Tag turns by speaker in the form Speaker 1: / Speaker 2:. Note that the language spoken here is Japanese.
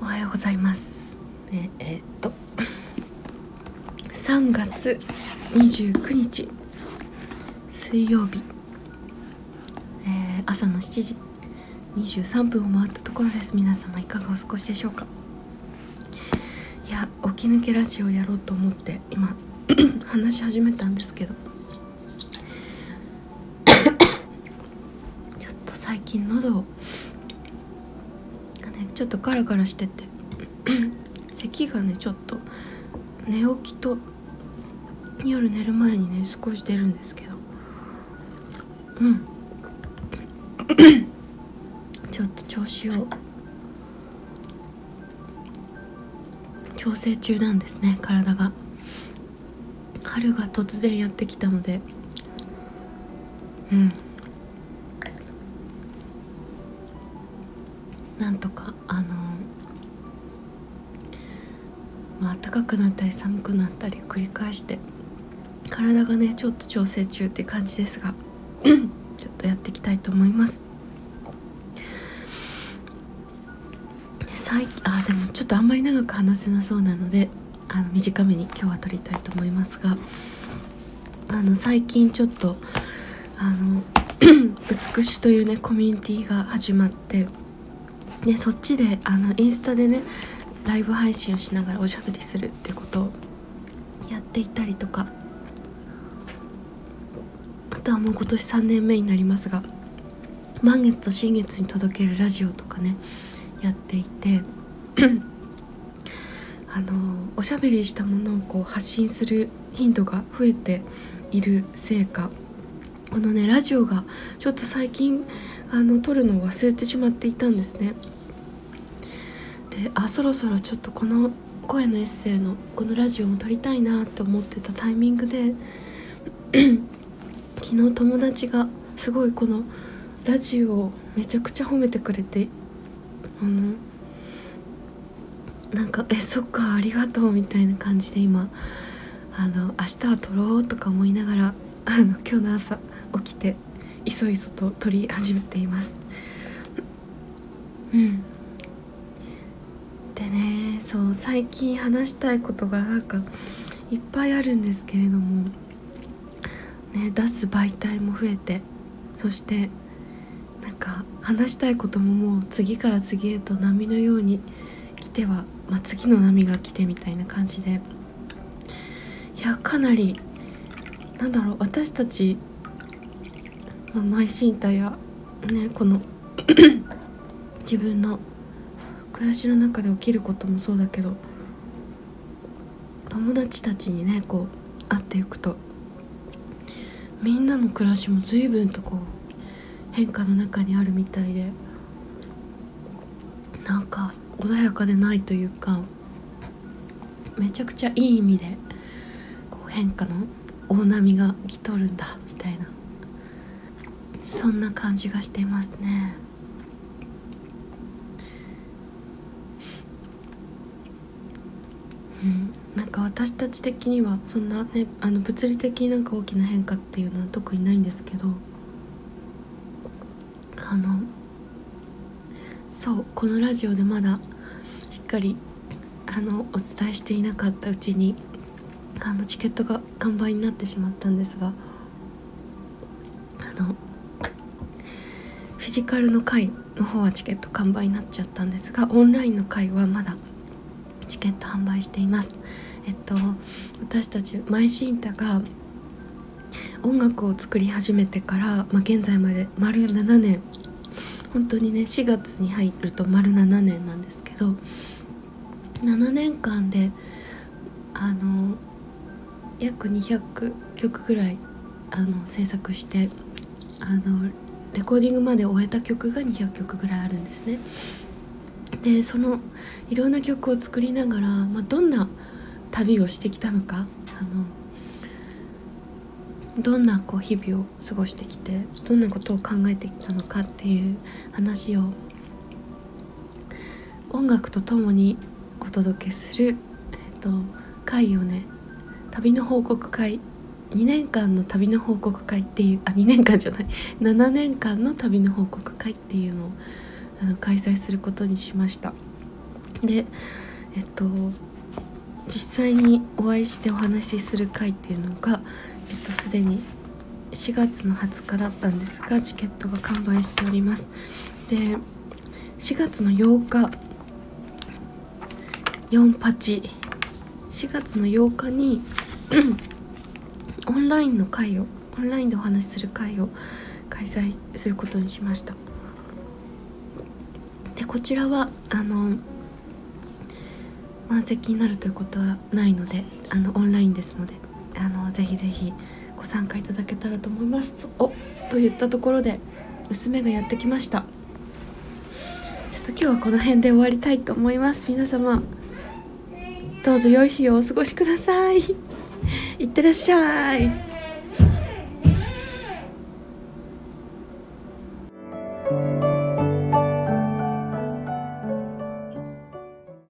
Speaker 1: おはようございます。ええ、っと。3月29日水曜日、えー、朝の7時。23分を回ったところです。皆様いかがお過ごしでしょうか。いや起き抜けラジオやろうと思って今 話し始めたんですけど。ちょっと最近喉をちょっとガラガラしてて。咳がねちょっと。寝起きと夜寝る前にね少し出るんですけど。うん。ちょっと調子を。調整中なんですね体が。春が突然やってきたので。うん。なんとかあのまあ暖かくなったり寒くなったり繰り返して体がねちょっと調整中って感じですが ちょっとやっていきたいと思います。最あでもちょっとあんまり長く話せなそうなのであの短めに今日は撮りたいと思いますがあの最近ちょっとあの 美しというねコミュニティが始まってでそっちであのインスタでねライブ配信をしながらおしゃべりするってことをやっていたりとか。あとはもう今年3年目になりますが満月と新月に届けるラジオとかねやっていて。あのおしゃべりしたものをこう発信する頻度が増えているせいか。このねラジオがちょっと最近あの撮るのを忘れてしまっていたんですね。であそろそろちょっとこの声のエッセイのこのラジオも撮りたいなって思ってたタイミングで 昨日友達がすごいこのラジオをめちゃくちゃ褒めてくれてあのなんか「えそっかありがとう」みたいな感じで今あの明日は撮ろうとか思いながらあの今日の朝起きていそいそと撮り始めています。うん。でねそう最近話したいことがなんかいっぱいあるんですけれどもね出す媒体も増えてそしてなんか話したいことももう次から次へと波のように来ては、まあ、次の波が来てみたいな感じで。いやかなりなんだろう私たちまあ、邁進体やねこの 自分の暮らしの中で起きることもそうだけど友達たちにねこう会っていくとみんなの暮らしも随分とこう変化の中にあるみたいでなんか穏やかでないというかめちゃくちゃいい意味でこう変化の大波が来とるんだみたいな。そんな感じがしていますね。うん。なんか私たち的にはそんなねあの物理的になんか大きな変化っていうのは特にないんですけどあのそうこのラジオでまだしっかりあのお伝えしていなかったうちにあのチケットが完売になってしまったんですがあのィジカルの回の方はチケット完売になっちゃったんですがオンラインの回はまだチケット販売しています。えっと私たちマイシンタが音楽を作り始めてから、まあ、現在まで丸7年。本当にね4月に入ると丸7年なんですけど7年間であの約200曲ぐらいあの制作してあのレコーディングまで終えた曲が200曲ぐらいあるんですね。でそのいろんな曲を作りながら、まあ、どんな旅をしてきたのかあのどんなこう日々を過ごしてきてどんなことを考えてきたのかっていう話を音楽とともにお届けする、えっと、会をね旅の報告会2年間の旅の報告会っていうあ2年間じゃない。7年間の旅の報告会っていうのをあの開催することにしました。でえっと実際にお会いしてお話しする会っていうのがえっとすでに4月の20日だったんですがチケットが完売しております。で4月の8日48 4月の8日にオンラインの会をオンラインでお話しする会を開催することにしました。でこちらはあの満席になるということはないのであのオンラインですのであのぜひぜひご参加いただけたらと思います。おといったところで娘がやってきました。ちょっと今日はこの辺で終わりたいと思います。皆様どうぞ良い日をお過ごしください。いってらっしゃい。